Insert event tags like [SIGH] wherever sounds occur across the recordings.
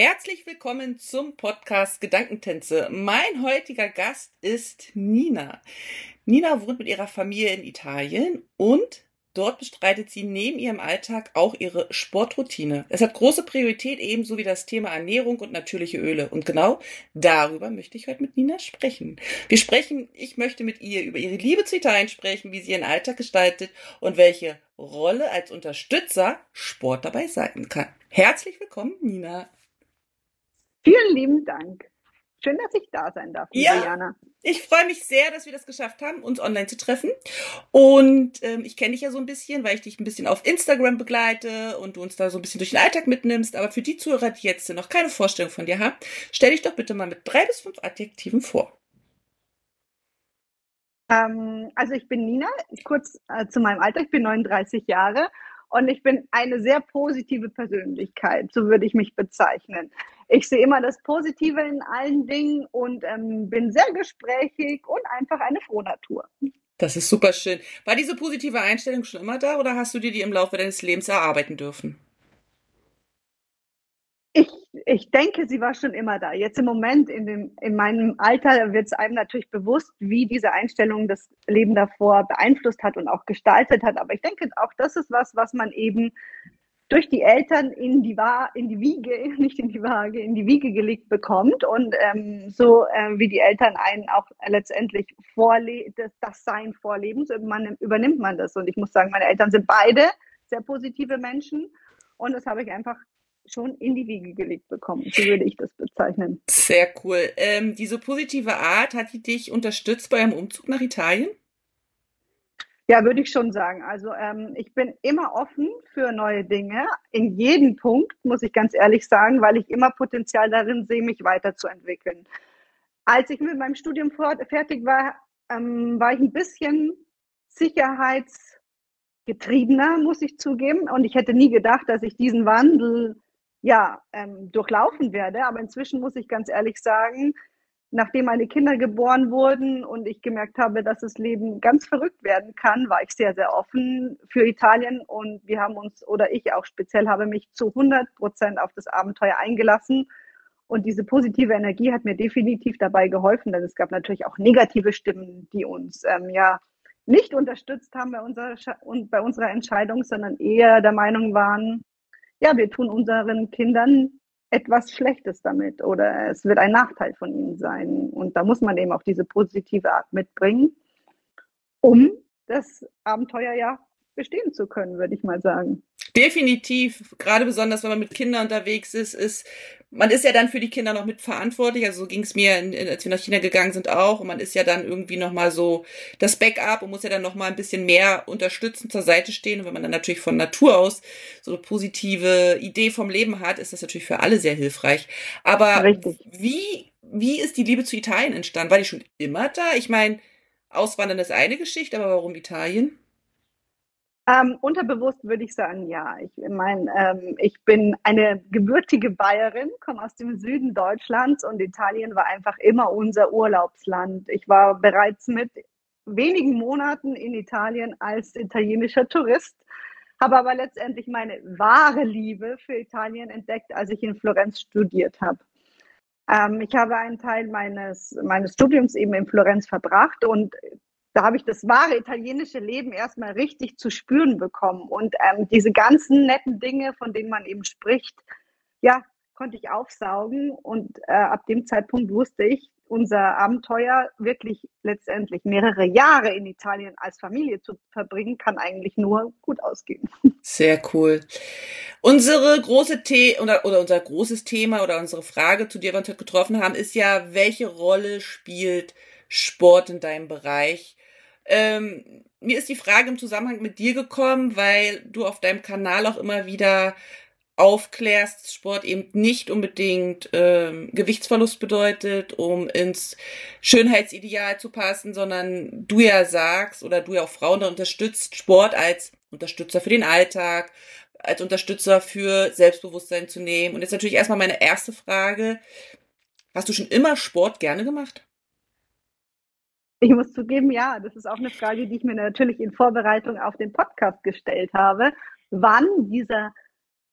Herzlich willkommen zum Podcast Gedankentänze. Mein heutiger Gast ist Nina. Nina wohnt mit ihrer Familie in Italien und dort bestreitet sie neben ihrem Alltag auch ihre Sportroutine. Es hat große Priorität ebenso wie das Thema Ernährung und natürliche Öle. Und genau darüber möchte ich heute mit Nina sprechen. Wir sprechen, ich möchte mit ihr über ihre Liebe zu Italien sprechen, wie sie ihren Alltag gestaltet und welche Rolle als Unterstützer Sport dabei sein kann. Herzlich willkommen, Nina. Vielen lieben Dank. Schön, dass ich da sein darf, ja, Diana. Ich freue mich sehr, dass wir das geschafft haben, uns online zu treffen. Und ähm, ich kenne dich ja so ein bisschen, weil ich dich ein bisschen auf Instagram begleite und du uns da so ein bisschen durch den Alltag mitnimmst. Aber für die Zuhörer, die jetzt noch keine Vorstellung von dir haben, stell dich doch bitte mal mit drei bis fünf Adjektiven vor. Ähm, also ich bin Nina, kurz äh, zu meinem Alter, ich bin 39 Jahre und ich bin eine sehr positive Persönlichkeit, so würde ich mich bezeichnen. Ich sehe immer das Positive in allen Dingen und ähm, bin sehr gesprächig und einfach eine Frohnatur. Das ist super schön. War diese positive Einstellung schon immer da oder hast du dir die im Laufe deines Lebens erarbeiten dürfen? Ich, ich denke, sie war schon immer da. Jetzt im Moment, in, dem, in meinem Alter, wird es einem natürlich bewusst, wie diese Einstellung das Leben davor beeinflusst hat und auch gestaltet hat. Aber ich denke, auch das ist was, was man eben durch die Eltern in die, Wa in die Wiege, [LAUGHS] nicht in die Waage, in die Wiege gelegt bekommt und ähm, so äh, wie die Eltern einen auch letztendlich vorle das, das Sein vorleben, so man, übernimmt man das. Und ich muss sagen, meine Eltern sind beide sehr positive Menschen und das habe ich einfach schon in die Wiege gelegt bekommen. So würde ich das bezeichnen. Sehr cool. Ähm, diese positive Art, hat die dich unterstützt bei einem Umzug nach Italien? Ja, würde ich schon sagen. Also ähm, ich bin immer offen für neue Dinge, in jedem Punkt, muss ich ganz ehrlich sagen, weil ich immer Potenzial darin sehe, mich weiterzuentwickeln. Als ich mit meinem Studium fertig war, ähm, war ich ein bisschen sicherheitsgetriebener, muss ich zugeben. Und ich hätte nie gedacht, dass ich diesen Wandel ja ähm, durchlaufen werde. Aber inzwischen muss ich ganz ehrlich sagen, nachdem meine Kinder geboren wurden und ich gemerkt habe, dass das Leben ganz verrückt werden kann, war ich sehr, sehr offen für Italien und wir haben uns, oder ich auch speziell, habe mich zu 100 Prozent auf das Abenteuer eingelassen. Und diese positive Energie hat mir definitiv dabei geholfen, denn es gab natürlich auch negative Stimmen, die uns ähm, ja nicht unterstützt haben bei unserer, bei unserer Entscheidung, sondern eher der Meinung waren, ja, wir tun unseren Kindern etwas Schlechtes damit oder es wird ein Nachteil von ihnen sein. Und da muss man eben auch diese positive Art mitbringen, um das Abenteuer ja bestehen zu können, würde ich mal sagen. Definitiv, gerade besonders wenn man mit Kindern unterwegs ist, ist man ist ja dann für die Kinder noch mitverantwortlich. Also so ging es mir, als wir nach China gegangen sind, auch. Und man ist ja dann irgendwie noch mal so das Backup und muss ja dann noch mal ein bisschen mehr unterstützen, zur Seite stehen. Und wenn man dann natürlich von Natur aus so eine positive Idee vom Leben hat, ist das natürlich für alle sehr hilfreich. Aber Richtig. wie wie ist die Liebe zu Italien entstanden? War die schon immer da? Ich meine, Auswandern ist eine Geschichte, aber warum Italien? Ähm, unterbewusst würde ich sagen, ja. Ich meine, ähm, ich bin eine gebürtige Bayerin, komme aus dem Süden Deutschlands und Italien war einfach immer unser Urlaubsland. Ich war bereits mit wenigen Monaten in Italien als italienischer Tourist, habe aber letztendlich meine wahre Liebe für Italien entdeckt, als ich in Florenz studiert habe. Ähm, ich habe einen Teil meines, meines Studiums eben in Florenz verbracht und da habe ich das wahre italienische Leben erstmal richtig zu spüren bekommen. Und ähm, diese ganzen netten Dinge, von denen man eben spricht, ja, konnte ich aufsaugen. Und äh, ab dem Zeitpunkt wusste ich, unser Abenteuer wirklich letztendlich mehrere Jahre in Italien als Familie zu verbringen, kann eigentlich nur gut ausgehen. [LAUGHS] Sehr cool. Unsere große The oder, oder unser großes Thema oder unsere Frage, zu der wir uns heute getroffen haben, ist ja, welche Rolle spielt Sport in deinem Bereich? Ähm, mir ist die Frage im Zusammenhang mit dir gekommen, weil du auf deinem Kanal auch immer wieder aufklärst, Sport eben nicht unbedingt ähm, Gewichtsverlust bedeutet, um ins Schönheitsideal zu passen, sondern du ja sagst oder du ja auch Frauen da unterstützt, Sport als Unterstützer für den Alltag, als Unterstützer für Selbstbewusstsein zu nehmen. Und jetzt natürlich erstmal meine erste Frage. Hast du schon immer Sport gerne gemacht? Ich muss zugeben, ja, das ist auch eine Frage, die ich mir natürlich in Vorbereitung auf den Podcast gestellt habe. Wann dieser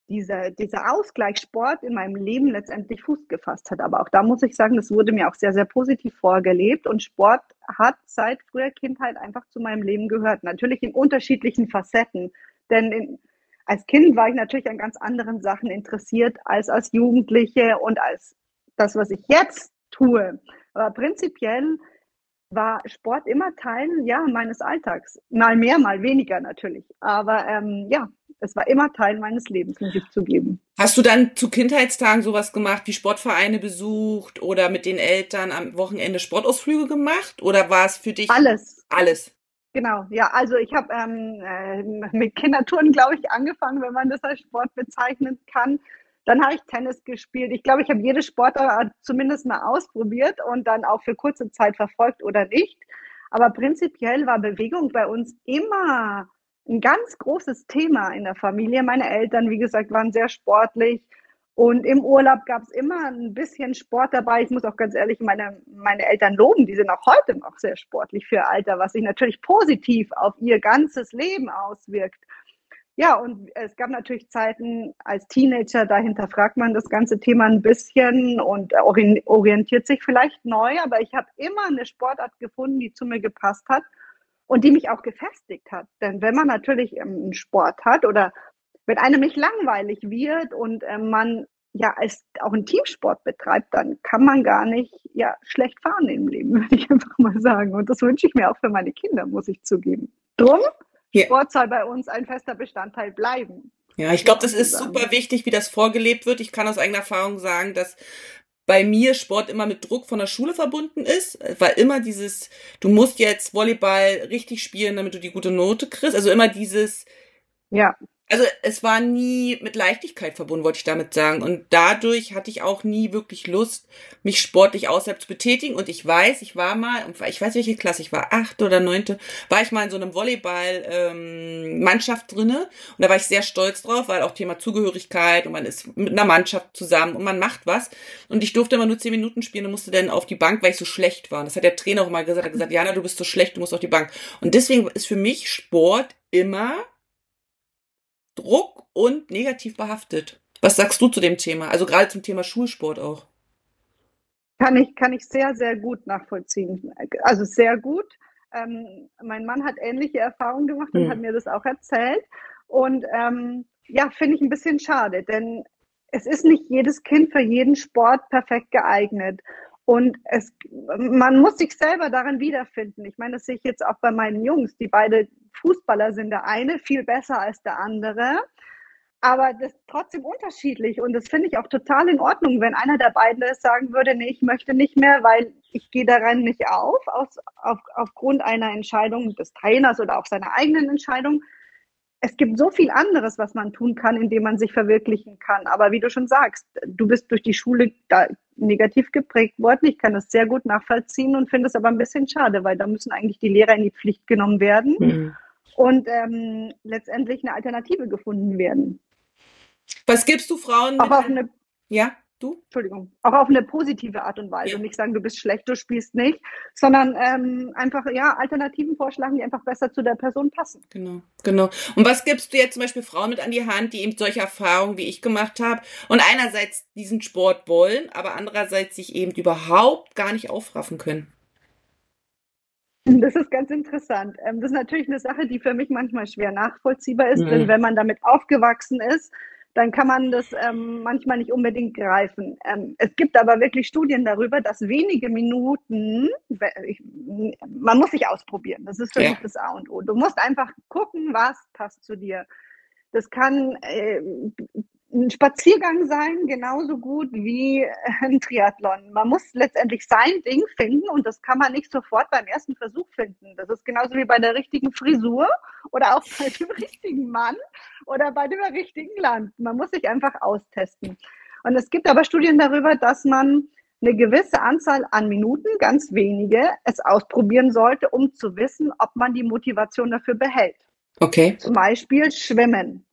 dieser, dieser Ausgleichssport in meinem Leben letztendlich Fuß gefasst hat. Aber auch da muss ich sagen, das wurde mir auch sehr, sehr positiv vorgelebt und Sport hat seit früher Kindheit einfach zu meinem Leben gehört. Natürlich in unterschiedlichen Facetten. Denn in, als Kind war ich natürlich an ganz anderen Sachen interessiert als als Jugendliche und als das, was ich jetzt tue. Aber prinzipiell war Sport immer Teil ja, meines Alltags. Mal mehr, mal weniger natürlich. Aber ähm, ja, es war immer Teil meines Lebens, muss ich zugeben. Hast du dann zu Kindheitstagen sowas gemacht, wie Sportvereine besucht oder mit den Eltern am Wochenende Sportausflüge gemacht? Oder war es für dich alles? Alles. Genau, ja, also ich habe ähm, äh, mit Kindertouren, glaube ich, angefangen, wenn man das als Sport bezeichnen kann. Dann habe ich Tennis gespielt. Ich glaube, ich habe jede Sportart zumindest mal ausprobiert und dann auch für kurze Zeit verfolgt oder nicht. Aber prinzipiell war Bewegung bei uns immer ein ganz großes Thema in der Familie. Meine Eltern, wie gesagt, waren sehr sportlich. Und im Urlaub gab es immer ein bisschen Sport dabei. Ich muss auch ganz ehrlich meine, meine Eltern loben. Die sind auch heute noch sehr sportlich für Alter, was sich natürlich positiv auf ihr ganzes Leben auswirkt. Ja, und es gab natürlich Zeiten als Teenager, da hinterfragt man das ganze Thema ein bisschen und orientiert sich vielleicht neu, aber ich habe immer eine Sportart gefunden, die zu mir gepasst hat und die mich auch gefestigt hat. Denn wenn man natürlich ähm, einen Sport hat oder wenn einem nicht langweilig wird und ähm, man ja als auch einen Teamsport betreibt, dann kann man gar nicht ja schlecht fahren im Leben, [LAUGHS] würde ich einfach mal sagen. Und das wünsche ich mir auch für meine Kinder, muss ich zugeben. Drum, yeah. Sport soll bei uns ein fester Bestandteil bleiben. Ja, ich glaube, das ist super wichtig, wie das vorgelebt wird. Ich kann aus eigener Erfahrung sagen, dass bei mir Sport immer mit Druck von der Schule verbunden ist, weil immer dieses, du musst jetzt Volleyball richtig spielen, damit du die gute Note kriegst. Also immer dieses, ja also es war nie mit Leichtigkeit verbunden, wollte ich damit sagen. Und dadurch hatte ich auch nie wirklich Lust, mich sportlich außerhalb zu betätigen. Und ich weiß, ich war mal, ich weiß welche Klasse ich war, achte oder neunte, war ich mal in so einem Volleyball-Mannschaft ähm, drinne. Und da war ich sehr stolz drauf, weil auch Thema Zugehörigkeit und man ist mit einer Mannschaft zusammen und man macht was. Und ich durfte immer nur zehn Minuten spielen und musste dann auf die Bank, weil ich so schlecht war. Und das hat der Trainer auch mal gesagt, er hat gesagt, Jana, du bist so schlecht, du musst auf die Bank. Und deswegen ist für mich Sport immer Druck und negativ behaftet. Was sagst du zu dem Thema? Also gerade zum Thema Schulsport auch. Kann ich, kann ich sehr, sehr gut nachvollziehen. Also sehr gut. Ähm, mein Mann hat ähnliche Erfahrungen gemacht und hm. hat mir das auch erzählt. Und ähm, ja, finde ich ein bisschen schade, denn es ist nicht jedes Kind für jeden Sport perfekt geeignet. Und es, man muss sich selber darin wiederfinden. Ich meine, das sehe ich jetzt auch bei meinen Jungs, die beide Fußballer sind. Der eine viel besser als der andere, aber das ist trotzdem unterschiedlich. Und das finde ich auch total in Ordnung, wenn einer der beiden sagen würde, nee, ich möchte nicht mehr, weil ich gehe daran nicht auf, aus, auf, aufgrund einer Entscheidung des Trainers oder auch seiner eigenen Entscheidung es gibt so viel anderes, was man tun kann, indem man sich verwirklichen kann. Aber wie du schon sagst, du bist durch die Schule da negativ geprägt worden. Ich kann das sehr gut nachvollziehen und finde es aber ein bisschen schade, weil da müssen eigentlich die Lehrer in die Pflicht genommen werden mhm. und ähm, letztendlich eine Alternative gefunden werden. Was gibst du Frauen? Auch auf eine, ja? Du? Entschuldigung. Auch auf eine positive Art und Weise. Ja. Und nicht sagen, du bist schlecht, du spielst nicht, sondern ähm, einfach ja Alternativen vorschlagen, die einfach besser zu der Person passen. Genau, genau. Und was gibst du jetzt zum Beispiel Frauen mit an die Hand, die eben solche Erfahrungen wie ich gemacht habe und einerseits diesen Sport wollen, aber andererseits sich eben überhaupt gar nicht aufraffen können? Das ist ganz interessant. Ähm, das ist natürlich eine Sache, die für mich manchmal schwer nachvollziehbar ist, mhm. denn wenn man damit aufgewachsen ist, dann kann man das ähm, manchmal nicht unbedingt greifen. Ähm, es gibt aber wirklich Studien darüber, dass wenige Minuten, ich, man muss sich ausprobieren. Das ist für ja. mich das A und O. Du musst einfach gucken, was passt zu dir. Das kann äh, ein Spaziergang sein, genauso gut wie ein Triathlon. Man muss letztendlich sein Ding finden und das kann man nicht sofort beim ersten Versuch finden. Das ist genauso wie bei der richtigen Frisur oder auch bei dem [LAUGHS] richtigen Mann oder bei dem richtigen Land. Man muss sich einfach austesten. Und es gibt aber Studien darüber, dass man eine gewisse Anzahl an Minuten, ganz wenige, es ausprobieren sollte, um zu wissen, ob man die Motivation dafür behält. Okay. Zum Beispiel Schwimmen.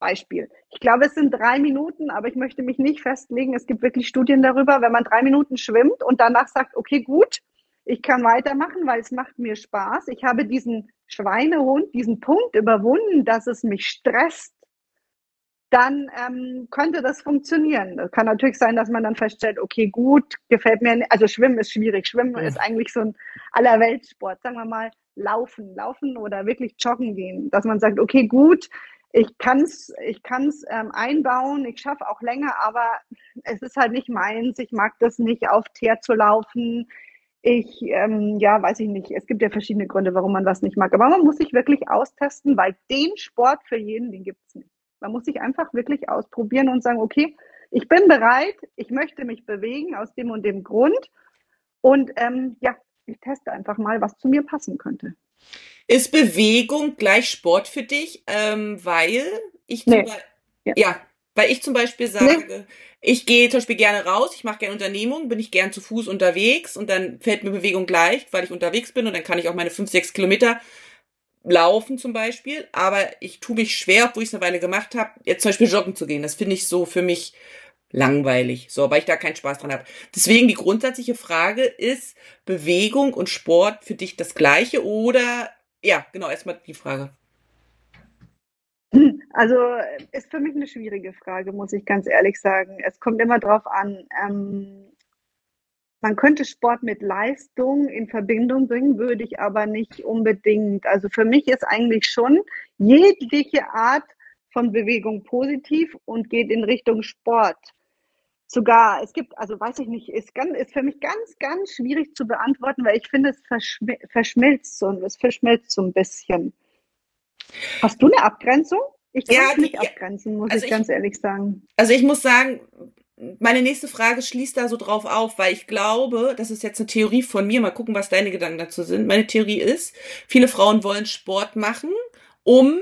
Beispiel. Ich glaube, es sind drei Minuten, aber ich möchte mich nicht festlegen. Es gibt wirklich Studien darüber, wenn man drei Minuten schwimmt und danach sagt, okay, gut, ich kann weitermachen, weil es macht mir Spaß. Ich habe diesen Schweinehund, diesen Punkt überwunden, dass es mich stresst. Dann ähm, könnte das funktionieren. Das kann natürlich sein, dass man dann feststellt, okay, gut, gefällt mir. Nicht. Also Schwimmen ist schwierig. Schwimmen ja. ist eigentlich so ein Allerweltsport. Sagen wir mal, Laufen, Laufen oder wirklich Joggen gehen. Dass man sagt, okay, gut, ich kann es ich kann's, ähm, einbauen, ich schaffe auch länger, aber es ist halt nicht meins. Ich mag das nicht, auf Teer zu laufen. Ich, ähm, ja, weiß ich nicht. Es gibt ja verschiedene Gründe, warum man was nicht mag. Aber man muss sich wirklich austesten, weil den Sport für jeden, den gibt es nicht. Man muss sich einfach wirklich ausprobieren und sagen, okay, ich bin bereit, ich möchte mich bewegen aus dem und dem Grund. Und ähm, ja, ich teste einfach mal, was zu mir passen könnte. Ist Bewegung gleich Sport für dich? Ähm, weil ich nee. ja. ja. weil ich zum Beispiel sage, nee. ich gehe zum Beispiel gerne raus, ich mache gerne Unternehmungen, bin ich gern zu Fuß unterwegs und dann fällt mir Bewegung leicht, weil ich unterwegs bin und dann kann ich auch meine fünf, sechs Kilometer laufen zum Beispiel. Aber ich tue mich schwer, obwohl ich es eine Weile gemacht habe, jetzt zum Beispiel joggen zu gehen. Das finde ich so für mich langweilig, so, weil ich da keinen Spaß dran habe. Deswegen die grundsätzliche Frage ist Bewegung und Sport für dich das gleiche oder ja, genau, erstmal die Frage. Also ist für mich eine schwierige Frage, muss ich ganz ehrlich sagen. Es kommt immer drauf an. Ähm, man könnte Sport mit Leistung in Verbindung bringen, würde ich aber nicht unbedingt. Also für mich ist eigentlich schon jegliche Art von Bewegung positiv und geht in Richtung Sport sogar, es gibt, also weiß ich nicht, ist, ganz, ist für mich ganz, ganz schwierig zu beantworten, weil ich finde, es verschmi verschmilzt so, es verschmilzt so ein bisschen. Hast du eine Abgrenzung? Ich kann ja, es nicht abgrenzen, muss also ich ganz ehrlich sagen. Also ich muss sagen, meine nächste Frage schließt da so drauf auf, weil ich glaube, das ist jetzt eine Theorie von mir, mal gucken, was deine Gedanken dazu sind. Meine Theorie ist, viele Frauen wollen Sport machen, um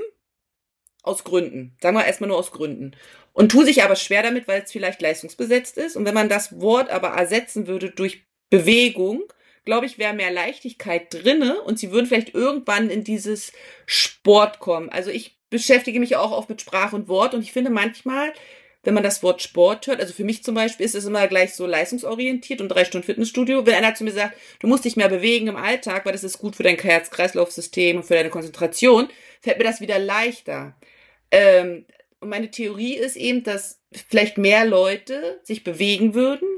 aus Gründen, sagen wir erstmal nur aus Gründen. Und tun sich aber schwer damit, weil es vielleicht leistungsbesetzt ist. Und wenn man das Wort aber ersetzen würde durch Bewegung, glaube ich, wäre mehr Leichtigkeit drinne und sie würden vielleicht irgendwann in dieses Sport kommen. Also ich beschäftige mich auch oft mit Sprache und Wort und ich finde manchmal, wenn man das Wort Sport hört, also für mich zum Beispiel ist es immer gleich so leistungsorientiert und drei Stunden Fitnessstudio. Wenn einer zu mir sagt, du musst dich mehr bewegen im Alltag, weil das ist gut für dein Herz-Kreislauf-System und für deine Konzentration, fällt mir das wieder leichter. Ähm, und meine Theorie ist eben, dass vielleicht mehr Leute sich bewegen würden,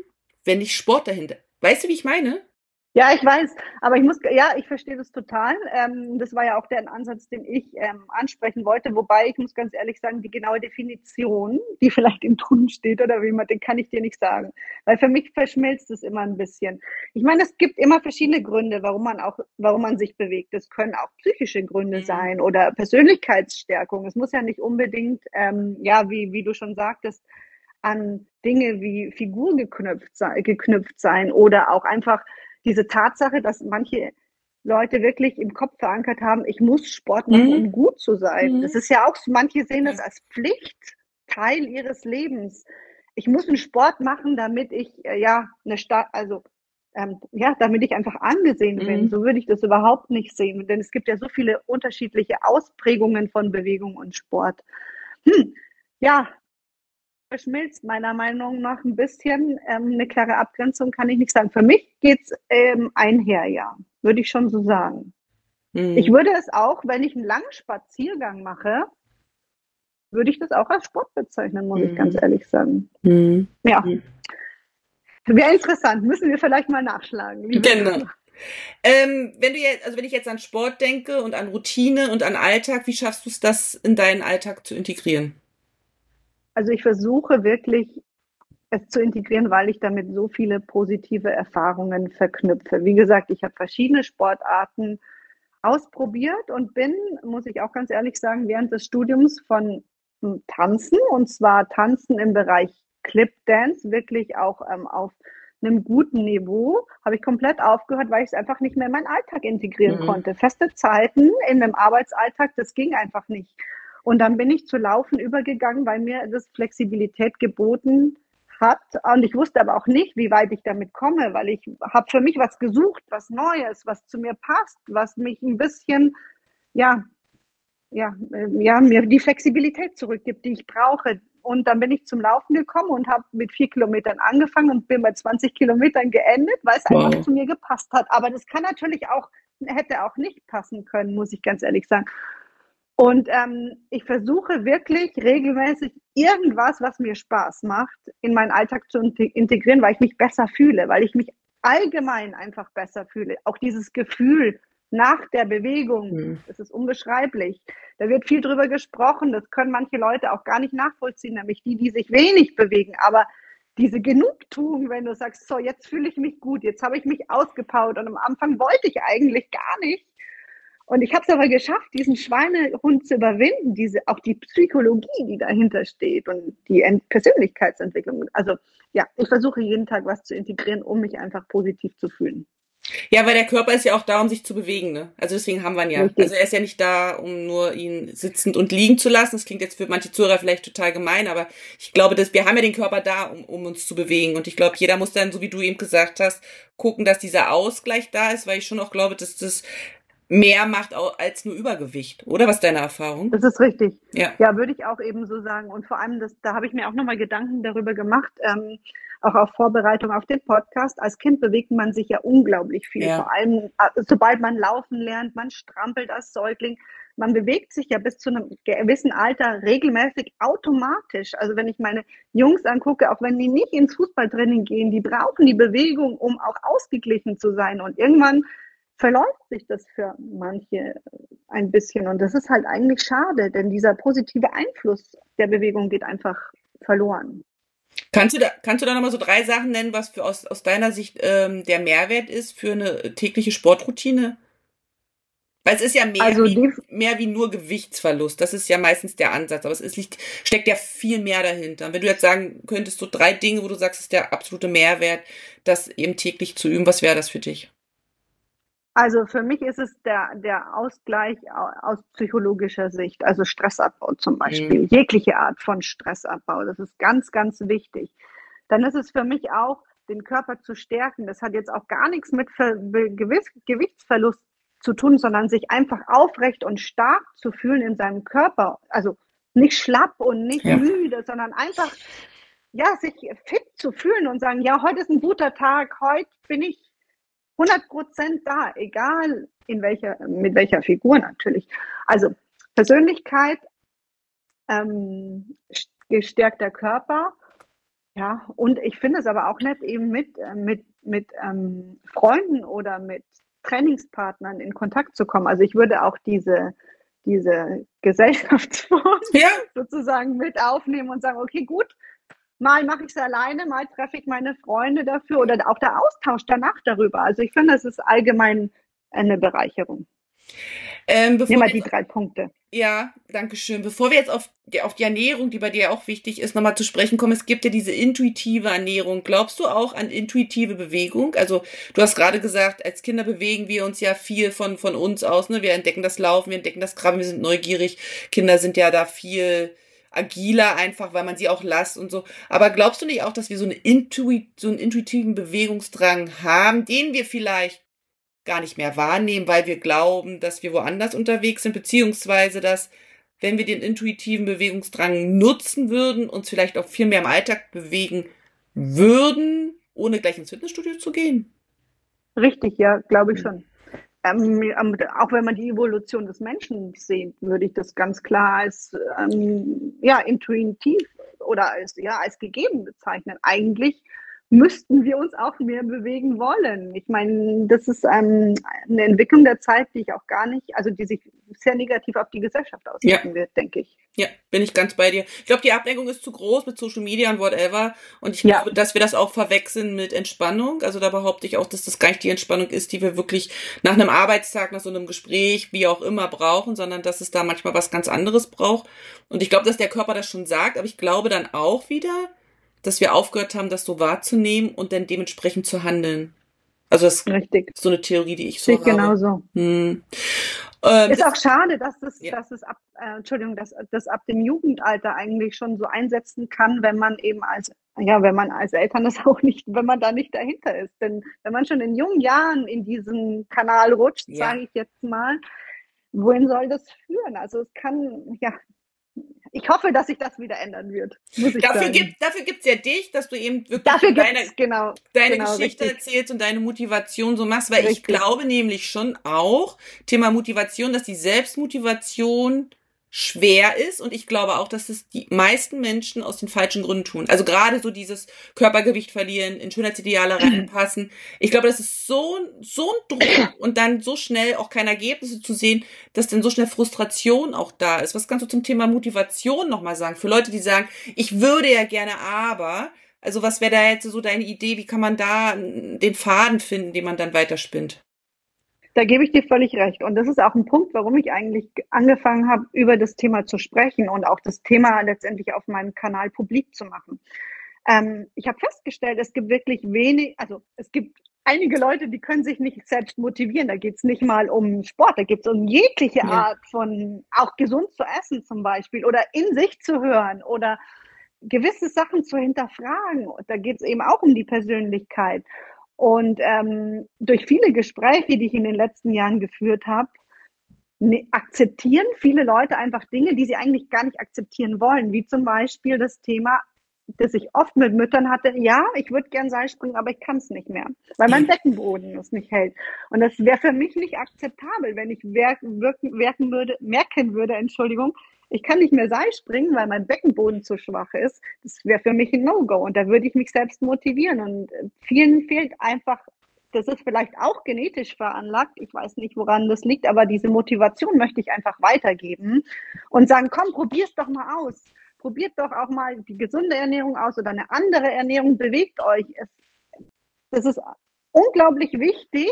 wenn nicht Sport dahinter. Weißt du, wie ich meine? Ja, ich weiß, aber ich muss, ja, ich verstehe das total. Ähm, das war ja auch der Ansatz, den ich ähm, ansprechen wollte. Wobei ich muss ganz ehrlich sagen, die genaue Definition, die vielleicht im Duden steht oder wie man, den kann ich dir nicht sagen. Weil für mich verschmilzt es immer ein bisschen. Ich meine, es gibt immer verschiedene Gründe, warum man auch, warum man sich bewegt. Es können auch psychische Gründe mhm. sein oder Persönlichkeitsstärkung. Es muss ja nicht unbedingt, ähm, ja, wie, wie du schon sagtest, an Dinge wie Figur geknüpft, geknüpft sein oder auch einfach diese Tatsache, dass manche Leute wirklich im Kopf verankert haben, ich muss Sport machen, mhm. um gut zu sein. Mhm. Das ist ja auch, manche sehen das als Pflicht, Teil ihres Lebens. Ich muss einen Sport machen, damit ich äh, ja eine Stadt, also ähm, ja, damit ich einfach angesehen bin. Mhm. So würde ich das überhaupt nicht sehen, denn es gibt ja so viele unterschiedliche Ausprägungen von Bewegung und Sport. Hm. Ja, verschmilzt meiner Meinung nach ein bisschen. Ähm, eine klare Abgrenzung kann ich nicht sagen. Für mich geht's ähm, einher, ja, würde ich schon so sagen. Mhm. Ich würde es auch, wenn ich einen langen Spaziergang mache, würde ich das auch als Sport bezeichnen, muss mhm. ich ganz ehrlich sagen. Mhm. Ja. Mhm. Wäre interessant, müssen wir vielleicht mal nachschlagen. Genau. Ähm, wenn du jetzt, also wenn ich jetzt an Sport denke und an Routine und an Alltag, wie schaffst du es, das in deinen Alltag zu integrieren? Also ich versuche wirklich es zu integrieren, weil ich damit so viele positive Erfahrungen verknüpfe. Wie gesagt, ich habe verschiedene Sportarten ausprobiert und bin, muss ich auch ganz ehrlich sagen, während des Studiums von Tanzen und zwar Tanzen im Bereich Clip Dance, wirklich auch ähm, auf einem guten Niveau, habe ich komplett aufgehört, weil ich es einfach nicht mehr in meinen Alltag integrieren mhm. konnte. Feste Zeiten in einem Arbeitsalltag, das ging einfach nicht. Und dann bin ich zu Laufen übergegangen, weil mir das Flexibilität geboten hat. Und ich wusste aber auch nicht, wie weit ich damit komme, weil ich habe für mich was gesucht, was Neues, was zu mir passt, was mich ein bisschen, ja, ja, äh, ja, mir die Flexibilität zurückgibt, die ich brauche. Und dann bin ich zum Laufen gekommen und habe mit vier Kilometern angefangen und bin bei 20 Kilometern geendet, weil es wow. einfach zu mir gepasst hat. Aber das kann natürlich auch, hätte auch nicht passen können, muss ich ganz ehrlich sagen. Und ähm, ich versuche wirklich regelmäßig irgendwas, was mir Spaß macht, in meinen Alltag zu integrieren, weil ich mich besser fühle, weil ich mich allgemein einfach besser fühle. Auch dieses Gefühl, nach der Bewegung. Mhm. Das ist unbeschreiblich. Da wird viel drüber gesprochen. Das können manche Leute auch gar nicht nachvollziehen, nämlich die, die sich wenig bewegen. Aber diese Genugtuung, wenn du sagst, so, jetzt fühle ich mich gut, jetzt habe ich mich ausgepowert und am Anfang wollte ich eigentlich gar nicht. Und ich habe es aber geschafft, diesen Schweinehund zu überwinden, diese, auch die Psychologie, die dahinter steht und die Persönlichkeitsentwicklung. Also ja, ich versuche jeden Tag was zu integrieren, um mich einfach positiv zu fühlen. Ja, weil der Körper ist ja auch da, um sich zu bewegen, ne? Also deswegen haben wir ihn ja. Richtig. Also er ist ja nicht da, um nur ihn sitzend und liegen zu lassen. Das klingt jetzt für manche Zuhörer vielleicht total gemein, aber ich glaube, dass wir haben ja den Körper da, um, um uns zu bewegen. Und ich glaube, jeder muss dann, so wie du eben gesagt hast, gucken, dass dieser Ausgleich da ist, weil ich schon auch glaube, dass das mehr macht als nur Übergewicht, oder? Was ist deine Erfahrung? Das ist richtig. Ja, ja würde ich auch eben so sagen. Und vor allem, das, da habe ich mir auch nochmal Gedanken darüber gemacht. Ähm, auch auf Vorbereitung auf den Podcast. Als Kind bewegt man sich ja unglaublich viel. Ja. Vor allem, äh, sobald man laufen lernt, man strampelt als Säugling. Man bewegt sich ja bis zu einem gewissen Alter regelmäßig automatisch. Also wenn ich meine Jungs angucke, auch wenn die nicht ins Fußballtraining gehen, die brauchen die Bewegung, um auch ausgeglichen zu sein. Und irgendwann verläuft sich das für manche ein bisschen. Und das ist halt eigentlich schade, denn dieser positive Einfluss der Bewegung geht einfach verloren. Kannst du da, kannst du da nochmal so drei Sachen nennen, was für aus, aus deiner Sicht ähm, der Mehrwert ist für eine tägliche Sportroutine? Weil es ist ja mehr, also wie, mehr wie nur Gewichtsverlust. Das ist ja meistens der Ansatz, aber es ist, liegt, steckt ja viel mehr dahinter. Und wenn du jetzt sagen könntest, so drei Dinge, wo du sagst, ist der absolute Mehrwert, das eben täglich zu üben, was wäre das für dich? Also für mich ist es der, der Ausgleich aus psychologischer Sicht, also Stressabbau zum Beispiel, mhm. jegliche Art von Stressabbau. Das ist ganz, ganz wichtig. Dann ist es für mich auch, den Körper zu stärken. Das hat jetzt auch gar nichts mit Ver Gewichtsverlust zu tun, sondern sich einfach aufrecht und stark zu fühlen in seinem Körper. Also nicht schlapp und nicht ja. müde, sondern einfach ja, sich fit zu fühlen und sagen, ja, heute ist ein guter Tag, heute bin ich 100 Prozent da, egal in welcher, mit welcher Figur natürlich. Also Persönlichkeit, ähm, gestärkter Körper, ja, und ich finde es aber auch nett, eben mit, äh, mit, mit ähm, Freunden oder mit Trainingspartnern in Kontakt zu kommen. Also ich würde auch diese, diese Gesellschaftsform [LAUGHS] ja. sozusagen mit aufnehmen und sagen, okay, gut, Mal mache ich es alleine, mal treffe ich meine Freunde dafür oder auch der Austausch danach darüber. Also ich finde, das ist allgemein eine Bereicherung. Ähm, Nimm mal die drei Punkte. Ja, danke schön. Bevor wir jetzt auf die, auf die Ernährung, die bei dir auch wichtig ist, nochmal zu sprechen kommen, es gibt ja diese intuitive Ernährung. Glaubst du auch an intuitive Bewegung? Also du hast gerade gesagt, als Kinder bewegen wir uns ja viel von, von uns aus. Ne? Wir entdecken das Laufen, wir entdecken das Krabben, wir sind neugierig. Kinder sind ja da viel agiler einfach, weil man sie auch lasst und so. Aber glaubst du nicht auch, dass wir so, eine Intuit, so einen intuitiven Bewegungsdrang haben, den wir vielleicht gar nicht mehr wahrnehmen, weil wir glauben, dass wir woanders unterwegs sind, beziehungsweise dass, wenn wir den intuitiven Bewegungsdrang nutzen würden, uns vielleicht auch viel mehr im Alltag bewegen würden, ohne gleich ins Fitnessstudio zu gehen? Richtig, ja, glaube ich hm. schon ähm, ähm, auch wenn man die Evolution des Menschen sieht, würde ich das ganz klar als ähm, ja, intuitiv oder als, ja, als gegeben bezeichnen. Eigentlich müssten wir uns auch mehr bewegen wollen. Ich meine, das ist ähm, eine Entwicklung der Zeit, die ich auch gar nicht, also die sich sehr negativ auf die Gesellschaft auswirken ja. wird, denke ich. Ja, bin ich ganz bei dir. Ich glaube, die Ablenkung ist zu groß mit Social Media und whatever. Und ich ja. glaube, dass wir das auch verwechseln mit Entspannung. Also da behaupte ich auch, dass das gar nicht die Entspannung ist, die wir wirklich nach einem Arbeitstag, nach so einem Gespräch, wie auch immer brauchen, sondern dass es da manchmal was ganz anderes braucht. Und ich glaube, dass der Körper das schon sagt, aber ich glaube dann auch wieder, dass wir aufgehört haben, das so wahrzunehmen und dann dementsprechend zu handeln. Also das Richtig. ist so eine Theorie, die ich so Sehe habe. Genauso. Hm. Ähm, ist auch schade, dass das, ja. dass es ab, äh, Entschuldigung, dass das ab dem Jugendalter eigentlich schon so einsetzen kann, wenn man eben als, ja, wenn man als Eltern das [LAUGHS] auch nicht, wenn man da nicht dahinter ist. Denn wenn man schon in jungen Jahren in diesen Kanal rutscht, ja. sage ich jetzt mal, wohin soll das führen? Also es kann, ja, ich hoffe, dass sich das wieder ändern wird. dafür sagen. gibt dafür gibt's ja dich, dass du eben wirklich deine, genau, deine genau, Geschichte richtig. erzählst und deine Motivation so machst, weil richtig. ich glaube nämlich schon auch Thema Motivation, dass die Selbstmotivation schwer ist und ich glaube auch, dass es die meisten Menschen aus den falschen Gründen tun. Also gerade so dieses Körpergewicht verlieren, in Schönheitsideale reinpassen. Ich glaube, das ist so, so ein Druck und dann so schnell auch keine Ergebnisse zu sehen, dass dann so schnell Frustration auch da ist. Was kannst du zum Thema Motivation nochmal sagen? Für Leute, die sagen, ich würde ja gerne, aber, also was wäre da jetzt so deine Idee? Wie kann man da den Faden finden, den man dann weiterspinnt? Da gebe ich dir völlig recht. Und das ist auch ein Punkt, warum ich eigentlich angefangen habe, über das Thema zu sprechen und auch das Thema letztendlich auf meinem Kanal publik zu machen. Ähm, ich habe festgestellt, es gibt wirklich wenig, also es gibt einige Leute, die können sich nicht selbst motivieren. Da geht es nicht mal um Sport, da geht es um jegliche ja. Art von auch gesund zu essen zum Beispiel oder in sich zu hören oder gewisse Sachen zu hinterfragen. Da geht es eben auch um die Persönlichkeit. Und ähm, durch viele Gespräche, die ich in den letzten Jahren geführt habe, ne, akzeptieren viele Leute einfach Dinge, die sie eigentlich gar nicht akzeptieren wollen, wie zum Beispiel das Thema, das ich oft mit Müttern hatte, ja, ich würde gern Seil springen, aber ich kann es nicht mehr, weil mein Beckenboden es nicht hält. Und das wäre für mich nicht akzeptabel, wenn ich wirken, wirken würde, merken würde, Entschuldigung, ich kann nicht mehr Seil springen, weil mein Beckenboden zu schwach ist. Das wäre für mich ein No-Go und da würde ich mich selbst motivieren. Und äh, vielen fehlt einfach, das ist vielleicht auch genetisch veranlagt, ich weiß nicht, woran das liegt, aber diese Motivation möchte ich einfach weitergeben und sagen, komm, probier's doch mal aus. Probiert doch auch mal die gesunde Ernährung aus oder eine andere Ernährung, bewegt euch. Es, das ist unglaublich wichtig,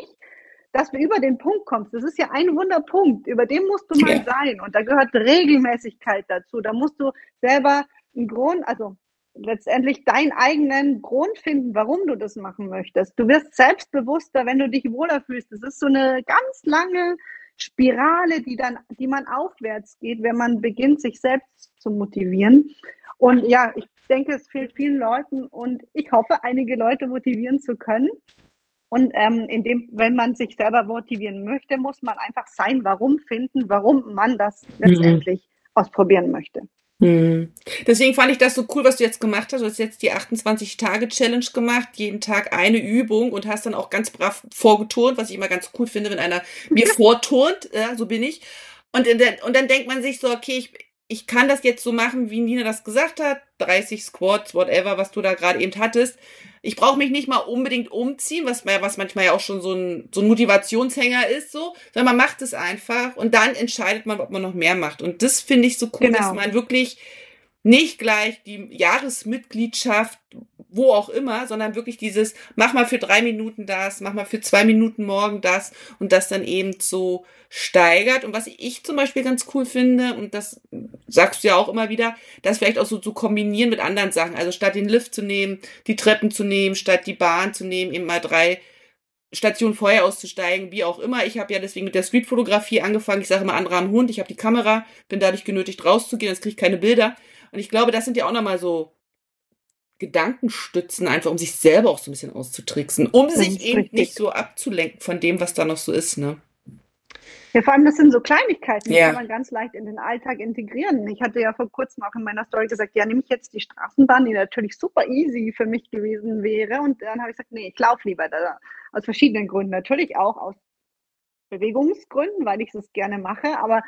dass du über den Punkt kommst. Das ist ja ein Wunderpunkt, über den musst du mal ja. sein. Und da gehört Regelmäßigkeit dazu. Da musst du selber einen Grund, also letztendlich deinen eigenen Grund finden, warum du das machen möchtest. Du wirst selbstbewusster, wenn du dich wohler fühlst. Das ist so eine ganz lange Spirale, die dann, die man aufwärts geht, wenn man beginnt, sich selbst zu motivieren. Und ja, ich denke, es fehlt vielen Leuten und ich hoffe, einige Leute motivieren zu können. Und ähm, in dem, wenn man sich selber motivieren möchte, muss man einfach sein Warum finden, warum man das mhm. letztendlich mhm. ausprobieren möchte. Mhm. Deswegen fand ich das so cool, was du jetzt gemacht hast. Du hast jetzt die 28-Tage-Challenge gemacht, jeden Tag eine Übung und hast dann auch ganz brav vorgeturnt, was ich immer ganz cool finde, wenn einer mir vorturnt, ja, so bin ich. Und, der, und dann denkt man sich so, okay, ich, ich kann das jetzt so machen, wie Nina das gesagt hat, 30 Squats, whatever, was du da gerade eben hattest ich brauche mich nicht mal unbedingt umziehen, was, was manchmal ja auch schon so ein, so ein Motivationshänger ist, so, sondern man macht es einfach und dann entscheidet man, ob man noch mehr macht. Und das finde ich so cool, genau. dass man wirklich nicht gleich die Jahresmitgliedschaft, wo auch immer, sondern wirklich dieses, mach mal für drei Minuten das, mach mal für zwei Minuten morgen das und das dann eben so steigert. Und was ich zum Beispiel ganz cool finde, und das sagst du ja auch immer wieder, das vielleicht auch so zu kombinieren mit anderen Sachen. Also statt den Lift zu nehmen, die Treppen zu nehmen, statt die Bahn zu nehmen, eben mal drei Stationen vorher auszusteigen, wie auch immer. Ich habe ja deswegen mit der Streetfotografie angefangen. Ich sage immer, andere haben Hund, ich habe die Kamera, bin dadurch genötigt rauszugehen, jetzt kriege ich keine Bilder. Und ich glaube, das sind ja auch nochmal so Gedankenstützen, einfach um sich selber auch so ein bisschen auszutricksen, um sich eben richtig. nicht so abzulenken von dem, was da noch so ist, ne? Ja, vor allem, das sind so Kleinigkeiten, die ja. kann man ganz leicht in den Alltag integrieren. Ich hatte ja vor kurzem auch in meiner Story gesagt, ja, nehme ich jetzt die Straßenbahn, die natürlich super easy für mich gewesen wäre. Und dann habe ich gesagt, nee, ich laufe lieber da. Aus verschiedenen Gründen. Natürlich auch aus Bewegungsgründen, weil ich es gerne mache. Aber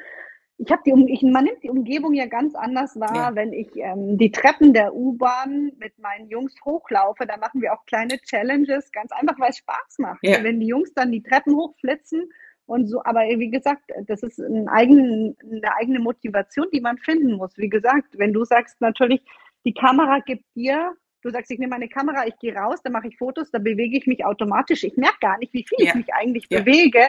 ich habe die, um, ich, man nimmt die Umgebung ja ganz anders wahr, ja. wenn ich ähm, die Treppen der U-Bahn mit meinen Jungs hochlaufe. Da machen wir auch kleine Challenges, ganz einfach, weil es Spaß macht. Ja. Wenn die Jungs dann die Treppen hochflitzen und so, aber wie gesagt, das ist ein eigen, eine eigene Motivation, die man finden muss. Wie gesagt, wenn du sagst natürlich, die Kamera gibt dir Du sagst, ich nehme meine Kamera, ich gehe raus, dann mache ich Fotos, dann bewege ich mich automatisch. Ich merke gar nicht, wie viel ja. ich mich eigentlich ja. bewege.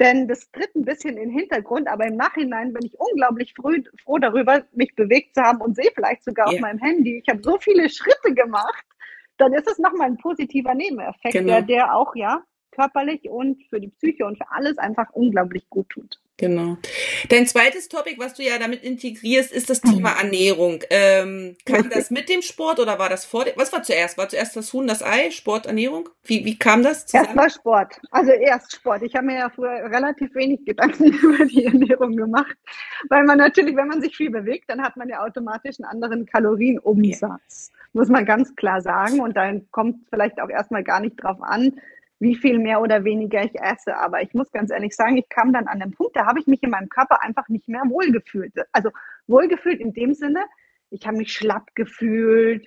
Denn das tritt ein bisschen in den Hintergrund, aber im Nachhinein bin ich unglaublich früh, froh darüber, mich bewegt zu haben und sehe vielleicht sogar yeah. auf meinem Handy. Ich habe so viele Schritte gemacht, dann ist es nochmal ein positiver Nebeneffekt, genau. der, der auch ja körperlich und für die Psyche und für alles einfach unglaublich gut tut. Genau. Dein zweites Topic, was du ja damit integrierst, ist das Thema mhm. Ernährung. Ähm, kam [LAUGHS] das mit dem Sport oder war das vor dem? Was war zuerst? War zuerst das Huhn, das Ei, Sport, Ernährung? Wie, wie kam das zusammen? Erst mal Sport. Also erst Sport. Ich habe mir ja früher relativ wenig Gedanken [LAUGHS] über die Ernährung gemacht, weil man natürlich, wenn man sich viel bewegt, dann hat man ja automatisch einen anderen Kalorienumsatz. Muss man ganz klar sagen. Und dann kommt vielleicht auch erstmal gar nicht drauf an, wie viel mehr oder weniger ich esse. Aber ich muss ganz ehrlich sagen, ich kam dann an den Punkt, da habe ich mich in meinem Körper einfach nicht mehr wohlgefühlt. Also wohlgefühlt in dem Sinne, ich habe mich schlapp gefühlt.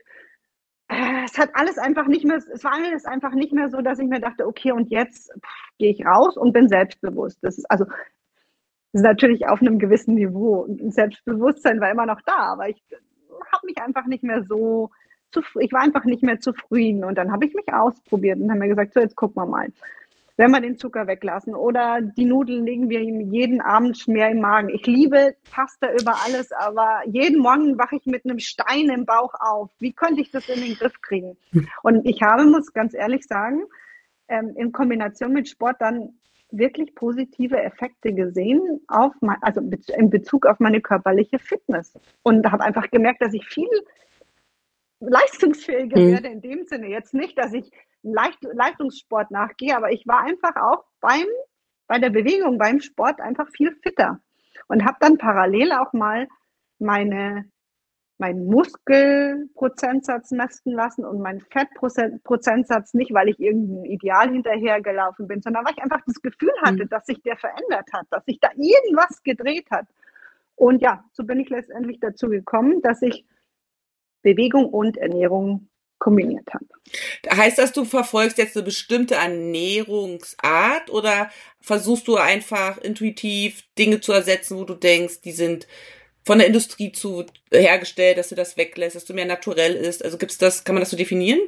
Äh, es hat alles einfach nicht mehr, es war alles einfach nicht mehr so, dass ich mir dachte, okay, und jetzt gehe ich raus und bin selbstbewusst. Das ist also das ist natürlich auf einem gewissen Niveau. Selbstbewusstsein war immer noch da, aber ich habe mich einfach nicht mehr so zu, ich war einfach nicht mehr zufrieden. Und dann habe ich mich ausprobiert und habe mir gesagt, so jetzt gucken wir mal. Wenn wir den Zucker weglassen oder die Nudeln legen wir ihm jeden Abend mehr im Magen. Ich liebe Pasta über alles, aber jeden Morgen wache ich mit einem Stein im Bauch auf. Wie könnte ich das in den Griff kriegen? Und ich habe, muss ganz ehrlich sagen, ähm, in Kombination mit Sport dann wirklich positive Effekte gesehen auf mein, also in Bezug auf meine körperliche Fitness und habe einfach gemerkt, dass ich viel leistungsfähiger mhm. werde in dem Sinne. Jetzt nicht, dass ich Leicht Leistungssport nachgehe, aber ich war einfach auch beim, bei der Bewegung, beim Sport einfach viel fitter und habe dann parallel auch mal meine meinen Muskelprozentsatz messen lassen und meinen Fettprozentsatz nicht, weil ich irgendein Ideal hinterhergelaufen bin, sondern weil ich einfach das Gefühl hatte, mhm. dass sich der verändert hat, dass sich da irgendwas gedreht hat. Und ja, so bin ich letztendlich dazu gekommen, dass ich Bewegung und Ernährung kombiniert habe. Heißt das, du verfolgst jetzt eine bestimmte Ernährungsart oder versuchst du einfach intuitiv Dinge zu ersetzen, wo du denkst, die sind von der Industrie zu hergestellt, dass du das weglässt, dass du mehr naturell ist? Also gibt's das, kann man das so definieren?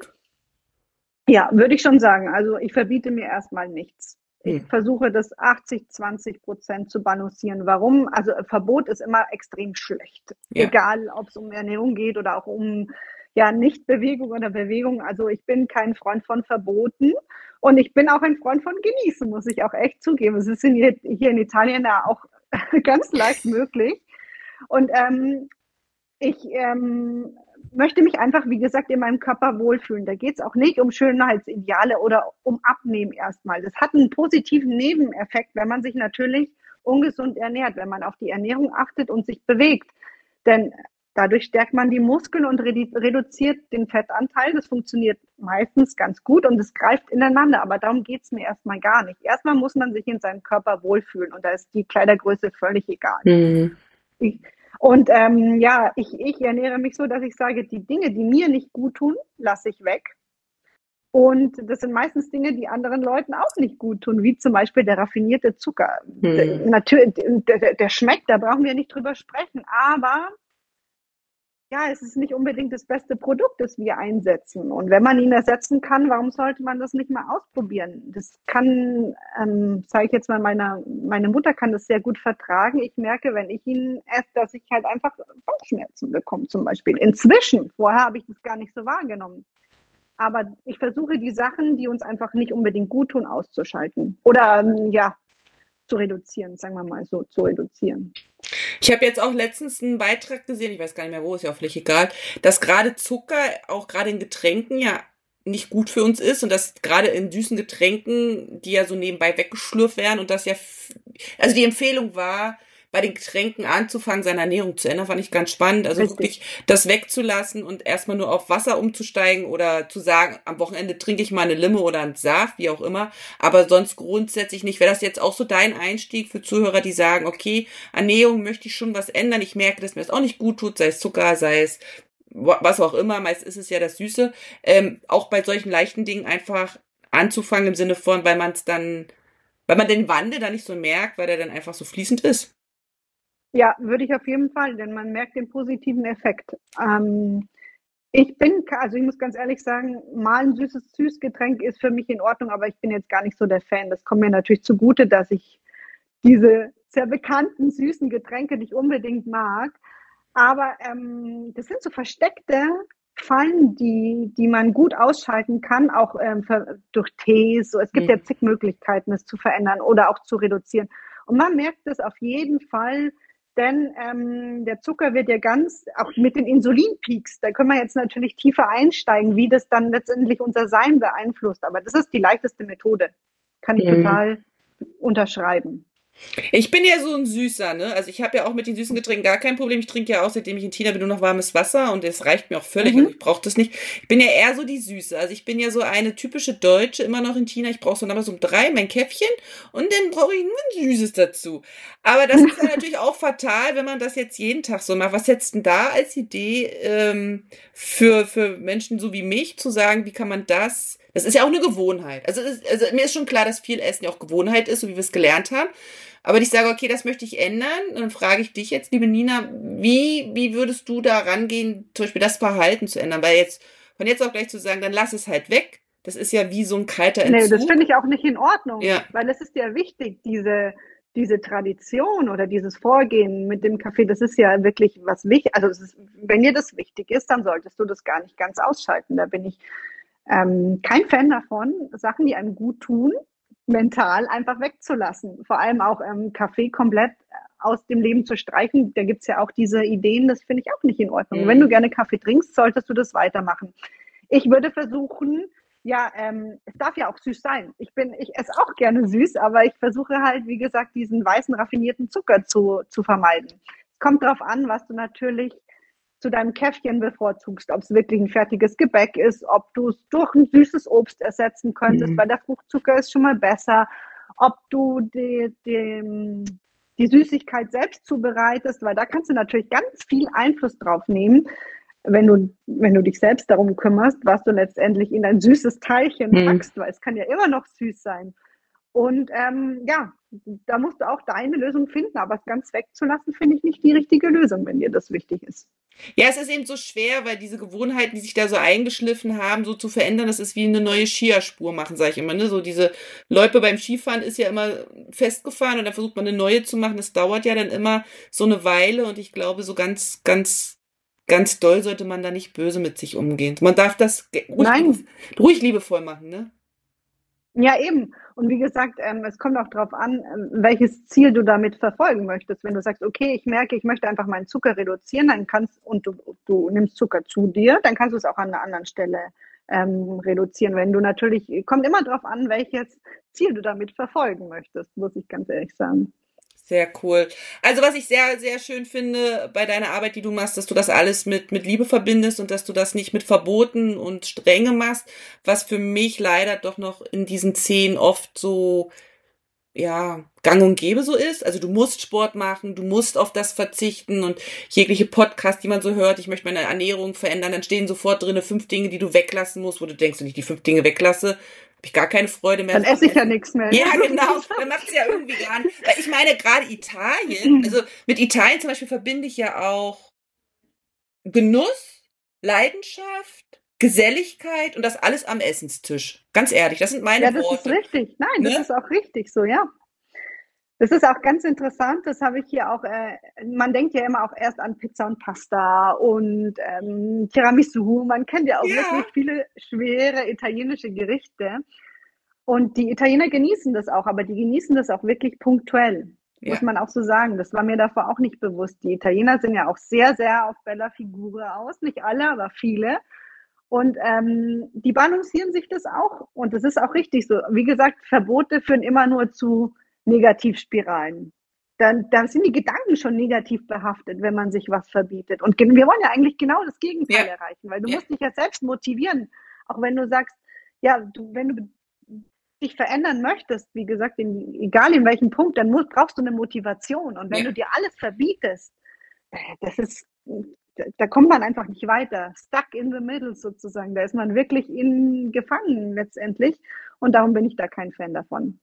Ja, würde ich schon sagen. Also ich verbiete mir erstmal nichts. Ich hm. versuche das 80, 20 Prozent zu balancieren. Warum? Also Verbot ist immer extrem schlecht. Ja. Egal, ob es um Ernährung geht oder auch um ja Nichtbewegung oder Bewegung. Also ich bin kein Freund von Verboten und ich bin auch ein Freund von Genießen, muss ich auch echt zugeben. Es ist hier, hier in Italien ja auch [LAUGHS] ganz leicht möglich. Und ähm, ich ähm, möchte mich einfach, wie gesagt, in meinem Körper wohlfühlen. Da geht es auch nicht um Schönheitsideale oder um Abnehmen erstmal. Das hat einen positiven Nebeneffekt, wenn man sich natürlich ungesund ernährt, wenn man auf die Ernährung achtet und sich bewegt. Denn dadurch stärkt man die Muskeln und reduziert den Fettanteil. Das funktioniert meistens ganz gut und es greift ineinander. Aber darum geht es mir erstmal gar nicht. Erstmal muss man sich in seinem Körper wohlfühlen und da ist die Kleidergröße völlig egal. Mhm. Ich, und ähm, ja, ich, ich ernähre mich so, dass ich sage, die Dinge, die mir nicht gut tun, lasse ich weg. Und das sind meistens Dinge, die anderen Leuten auch nicht gut tun, wie zum Beispiel der raffinierte Zucker. Hm. Natürlich, der, der schmeckt, da brauchen wir nicht drüber sprechen. Aber ja, es ist nicht unbedingt das beste Produkt, das wir einsetzen. Und wenn man ihn ersetzen kann, warum sollte man das nicht mal ausprobieren? Das kann, ähm, sage ich jetzt mal, meine, meine Mutter kann das sehr gut vertragen. Ich merke, wenn ich ihn esse, dass ich halt einfach Bauchschmerzen bekomme zum Beispiel. Inzwischen, vorher habe ich das gar nicht so wahrgenommen. Aber ich versuche die Sachen, die uns einfach nicht unbedingt gut tun, auszuschalten. Oder ähm, ja, zu reduzieren, sagen wir mal so, zu reduzieren. Ich habe jetzt auch letztens einen Beitrag gesehen, ich weiß gar nicht mehr wo, ist ja auch völlig egal, dass gerade Zucker auch gerade in Getränken ja nicht gut für uns ist und dass gerade in süßen Getränken, die ja so nebenbei weggeschlürft werden und das ja, also die Empfehlung war, bei den Getränken anzufangen, seine Ernährung zu ändern, fand ich ganz spannend. Also Richtig. wirklich das wegzulassen und erstmal nur auf Wasser umzusteigen oder zu sagen, am Wochenende trinke ich mal eine Limo oder einen Saft, wie auch immer. Aber sonst grundsätzlich nicht. Wäre das jetzt auch so dein Einstieg für Zuhörer, die sagen, okay, Ernährung möchte ich schon was ändern. Ich merke, dass mir das auch nicht gut tut, sei es Zucker, sei es was auch immer, meist ist es ja das Süße, ähm, auch bei solchen leichten Dingen einfach anzufangen im Sinne von, weil man es dann, weil man den Wandel dann nicht so merkt, weil der dann einfach so fließend ist. Ja, würde ich auf jeden Fall, denn man merkt den positiven Effekt. Ähm, ich bin, also ich muss ganz ehrlich sagen, mal ein süßes Süßgetränk ist für mich in Ordnung, aber ich bin jetzt gar nicht so der Fan. Das kommt mir natürlich zugute, dass ich diese sehr bekannten süßen Getränke nicht unbedingt mag. Aber ähm, das sind so versteckte Fallen, die, die man gut ausschalten kann, auch ähm, für, durch Tees. So, es gibt Mhm. ja zig Möglichkeiten, es zu verändern oder auch zu reduzieren. Und man merkt es auf jeden Fall, denn ähm, der Zucker wird ja ganz, auch mit den Insulinpeaks, da können wir jetzt natürlich tiefer einsteigen, wie das dann letztendlich unser Sein beeinflusst. Aber das ist die leichteste Methode. Kann ich Mhm. total unterschreiben. Ich bin ja so ein Süßer, ne? Also ich habe ja auch mit den süßen Getränken gar kein Problem. Ich trinke ja auch, seitdem ich in China bin, nur noch warmes Wasser und es reicht mir auch völlig. Mhm. Also ich brauche das nicht. Ich bin ja eher so die Süße. Also ich bin ja so eine typische Deutsche immer noch in China. Ich brauche so damals um drei mein Käffchen und dann brauche ich nur ein Süßes dazu. Aber das ist ja [LAUGHS] natürlich auch fatal, wenn man das jetzt jeden Tag so macht. Was setzt denn da als Idee ähm, für, für Menschen so wie mich zu sagen, wie kann man das das ist ja auch eine Gewohnheit. Also, ist, also mir ist schon klar, dass viel Essen ja auch Gewohnheit ist, so wie wir es gelernt haben. Aber ich sage, okay, das möchte ich ändern. Und dann frage ich dich jetzt, liebe Nina, wie, wie würdest du da rangehen, zum Beispiel das Verhalten zu ändern? Weil jetzt, von jetzt auf gleich zu sagen, dann lass es halt weg. Das ist ja wie so ein kalter Nee, Entzug. das finde ich auch nicht in Ordnung, Ja. weil es ist ja wichtig, diese, diese Tradition oder dieses Vorgehen mit dem Kaffee, das ist ja wirklich was wichtig. Also ist, wenn dir das wichtig ist, dann solltest du das gar nicht ganz ausschalten. Da bin ich ähm, kein Fan davon, Sachen, die einem gut tun, mental einfach wegzulassen. Vor allem auch ähm, Kaffee komplett aus dem Leben zu streichen. Da gibt's ja auch diese Ideen, das finde ich auch nicht in Ordnung. Mhm. Wenn du gerne Kaffee trinkst, solltest du das weitermachen. Ich würde versuchen, ja, ähm, es darf ja auch süß sein. Ich bin, ich esse auch gerne süß, aber ich versuche halt, wie gesagt, diesen weißen raffinierten Zucker zu, zu vermeiden. Es kommt darauf an, was du natürlich zu deinem Käffchen bevorzugst, ob es wirklich ein fertiges Gebäck ist, ob du es durch ein süßes Obst ersetzen könntest, Mhm. weil der Fruchtzucker ist schon mal besser, ob du die, die, die Süßigkeit selbst zubereitest, weil da kannst du natürlich ganz viel Einfluss drauf nehmen, wenn du, wenn du dich selbst darum kümmerst, was du letztendlich in ein süßes Teilchen Mhm. packst, weil es kann ja immer noch süß sein. Und ähm, ja, da musst du auch deine Lösung finden, aber es ganz wegzulassen, finde ich nicht die richtige Lösung, wenn dir das wichtig ist. Ja, es ist eben so schwer, weil diese Gewohnheiten, die sich da so eingeschliffen haben, so zu verändern, das ist wie eine neue Skierspur machen, sage ich immer. Ne? So diese Loipe beim Skifahren ist ja immer festgefahren und dann versucht man eine neue zu machen. Das dauert ja dann immer so eine Weile und ich glaube, so ganz, ganz, ganz doll sollte man da nicht böse mit sich umgehen. Man darf das ruhig, Nein. ruhig liebevoll machen, ne? Ja, eben. Und wie gesagt, ähm, es kommt auch darauf an, ähm, welches Ziel du damit verfolgen möchtest. Wenn du sagst, okay, ich merke, ich möchte einfach meinen Zucker reduzieren, dann kannst und du, du nimmst Zucker zu dir, dann kannst du es auch an einer anderen Stelle ähm, reduzieren. Wenn du natürlich, kommt immer darauf an, welches Ziel du damit verfolgen möchtest, muss ich ganz ehrlich sagen. Sehr cool. Also was ich sehr, sehr schön finde bei deiner Arbeit, die du machst, dass du das alles mit, mit Liebe verbindest und dass du das nicht mit Verboten und Strenge machst, was für mich leider doch noch in diesen Szenen oft so, ja, gang und gäbe so ist. Also du musst Sport machen, du musst auf das verzichten und jegliche Podcast, die man so hört, ich möchte meine Ernährung verändern, dann stehen sofort drinne fünf Dinge, die du weglassen musst, wo du denkst, wenn ich die fünf Dinge weglasse, habe ich gar keine Freude mehr. Dann esse ich ja nichts mehr. Ja, [LAUGHS] genau. Dann macht's ja irgendwie gar nicht. Weil ich meine, gerade Italien, also mit Italien zum Beispiel verbinde ich ja auch Genuss, Leidenschaft, Geselligkeit und das alles am Essenstisch. Ganz ehrlich, das sind meine Ja, das Worte. ist richtig. Nein, Ne? das ist auch richtig so, ja. Das ist auch ganz interessant, das habe ich hier auch, äh, man denkt ja immer auch erst an Pizza und Pasta und ähm, Tiramisu, man kennt ja auch Ja. wirklich viele schwere italienische Gerichte und die Italiener genießen das auch, aber die genießen das auch wirklich punktuell, Ja. muss man auch so sagen. Das war mir davor auch nicht bewusst. Die Italiener sind ja auch sehr, sehr auf Bella Figura aus, nicht alle, aber viele. Und ähm, die balancieren sich das auch. Und das ist auch richtig so. Wie gesagt, Verbote führen immer nur zu Negativspiralen. dann, dann sind die Gedanken schon negativ behaftet, wenn man sich was verbietet. Und wir wollen ja eigentlich genau das Gegenteil ja. erreichen, weil du ja. musst dich ja selbst motivieren. Auch wenn du sagst, ja, du, wenn du dich verändern möchtest, wie gesagt, in, egal in welchem Punkt, dann musst, brauchst du eine Motivation. Und wenn ja. du dir alles verbietest, äh, das ist, da kommt man einfach nicht weiter. Stuck in the middle sozusagen. Da ist man wirklich in gefangen letztendlich. Und darum bin ich da kein Fan davon.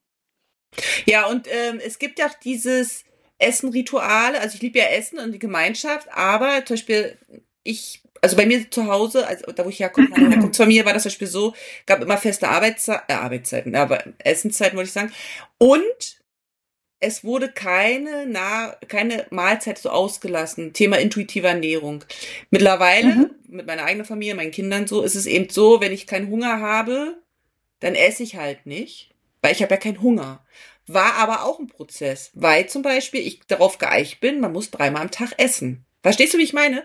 Ja, und ähm, es gibt ja auch dieses Essen-Rituale. Also ich liebe ja Essen und die Gemeinschaft, aber zum Beispiel ich, also bei mir zu Hause, also da wo ich herkomme, meine Herkunftsfamilie, war das zum Beispiel so, gab immer feste Arbeitszei äh, Arbeitszeiten, aber Essenszeiten wollte ich sagen. Und es wurde keine, nah, keine Mahlzeit so ausgelassen. Thema intuitive Ernährung. Mittlerweile, mhm. mit meiner eigenen Familie, meinen Kindern so, ist es eben so, wenn ich keinen Hunger habe, dann esse ich halt nicht, weil ich habe ja keinen Hunger. War aber auch ein Prozess, weil zum Beispiel ich darauf geeicht bin, man muss dreimal am Tag essen. Verstehst du, wie ich meine?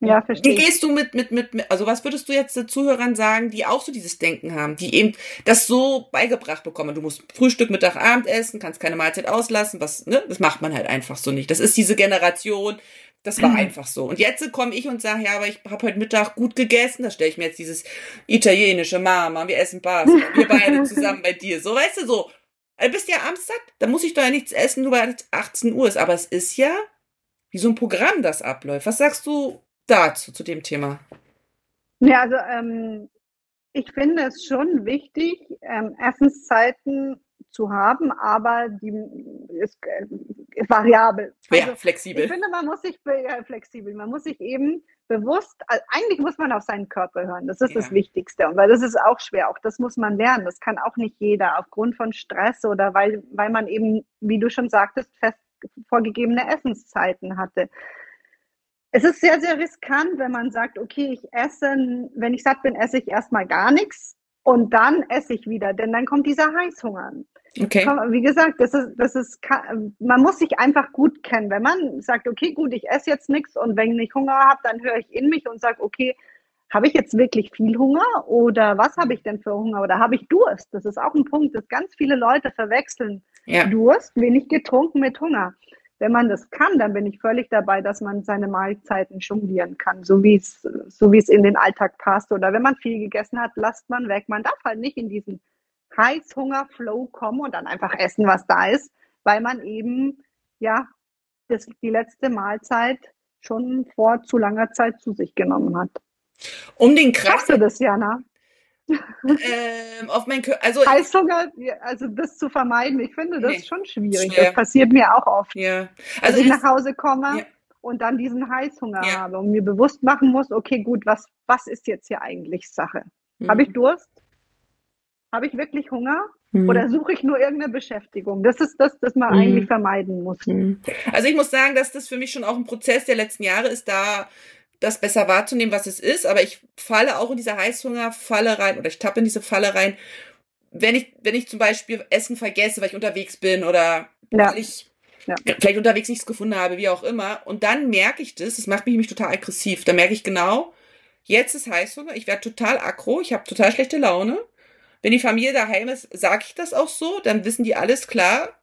Ja, verstehe. Wie gehst du mit, mit, mit, also was würdest du jetzt den Zuhörern sagen, die auch so dieses Denken haben, die eben das so beigebracht bekommen? Du musst Frühstück, Mittag, Abend essen, kannst keine Mahlzeit auslassen, was, ne? Das macht man halt einfach so nicht. Das ist diese Generation, das war einfach so. Und jetzt komme ich und sage, ja, aber ich habe heute Mittag gut gegessen. Da stelle ich mir jetzt dieses italienische Mama, wir essen Pasta, wir beide [LAUGHS] zusammen bei dir. So, weißt du, so. Du bist ja abends satt, da muss ich doch ja nichts essen, nur weil es 18 Uhr ist. Aber es ist ja wie so ein Programm, das abläuft. Was sagst du dazu, zu dem Thema? Ja, also ähm, ich finde es schon wichtig, ähm, Essenszeiten zu haben, aber die ist, äh, ist variabel. Ja, also, flexibel. Ich finde, man muss sich äh, flexibel, man muss sich eben bewusst, also eigentlich muss man auf seinen Körper hören. Das ist ja. das Wichtigste. Und weil das ist auch schwer. Auch das muss man lernen. Das kann auch nicht jeder aufgrund von Stress oder weil, weil man eben, wie du schon sagtest, fest vorgegebene Essenszeiten hatte. Es ist sehr, sehr riskant, wenn man sagt, okay, ich esse, wenn ich satt bin, esse ich erstmal gar nichts und dann esse ich wieder, denn dann kommt dieser Heißhunger. Okay. Wie gesagt, das ist, das ist, man muss sich einfach gut kennen. Wenn man sagt, okay, gut, ich esse jetzt nichts und wenn ich Hunger habe, dann höre ich in mich und sage, okay, habe ich jetzt wirklich viel Hunger oder was habe ich denn für Hunger oder habe ich Durst? Das ist auch ein Punkt, dass ganz viele Leute verwechseln. Ja. Durst, wenig getrunken mit Hunger. Wenn man das kann, dann bin ich völlig dabei, dass man seine Mahlzeiten jonglieren kann, so wie es, so wie es in den Alltag passt. Oder wenn man viel gegessen hat, lasst man weg. Man darf halt nicht in diesen Heißhunger-Flow kommen und dann einfach essen, was da ist, weil man eben, ja, das, die letzte Mahlzeit schon vor zu langer Zeit zu sich genommen hat. Um den du das, Jana? [LAUGHS] ähm, auf mein Kör also Heißhunger, also das zu vermeiden, ich finde das nee, schon schwierig. Schwer. Das passiert mir auch oft. Ja. Also ich nach Hause komme ja. und dann diesen Heißhunger ja. habe und mir bewusst machen muss, okay, gut, was, was ist jetzt hier eigentlich Sache? Mhm. Habe ich Durst? Habe ich wirklich Hunger? Mhm. Oder suche ich nur irgendeine Beschäftigung? Das ist das, das man mhm. eigentlich vermeiden muss. Mhm. Also ich muss sagen, dass das für mich schon auch ein Prozess der letzten Jahre ist, da das besser wahrzunehmen, was es ist, aber ich falle auch in diese Heißhungerfalle rein oder ich tappe in diese Falle rein, wenn ich, wenn ich zum Beispiel Essen vergesse, weil ich unterwegs bin oder ja. weil ich ja. vielleicht unterwegs nichts gefunden habe, wie auch immer. Und dann merke ich das, das macht mich nämlich total aggressiv. Da merke ich genau, jetzt ist Heißhunger, ich werde total aggro, ich habe total schlechte Laune. Wenn die Familie daheim ist, sage ich das auch so, dann wissen die alles klar.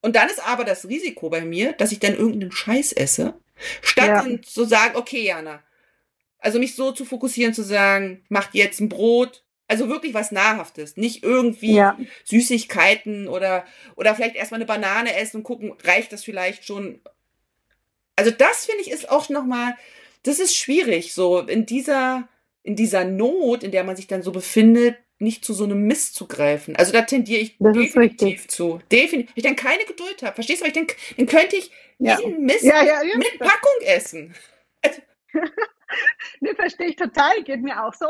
Und dann ist aber das Risiko bei mir, dass ich dann irgendeinen Scheiß esse, Statt ja. zu sagen, okay, Jana, also mich so zu fokussieren, zu sagen, macht jetzt ein Brot, also wirklich was Nahrhaftes, nicht irgendwie ja. Süßigkeiten oder, oder vielleicht erstmal eine Banane essen und gucken, reicht das vielleicht schon. Also das finde ich ist auch nochmal, das ist schwierig, so in dieser, in dieser Not, in der man sich dann so befindet, nicht zu so einem Mist zu greifen. Also da tendiere ich das definitiv zu. Definitiv. Ich dann keine Geduld habe. Verstehst du? Ich denke, dann könnte ich ja. jeden Mist ja, ja, mit Packung essen. [LAUGHS] ne, verstehe ich total. Geht mir auch so.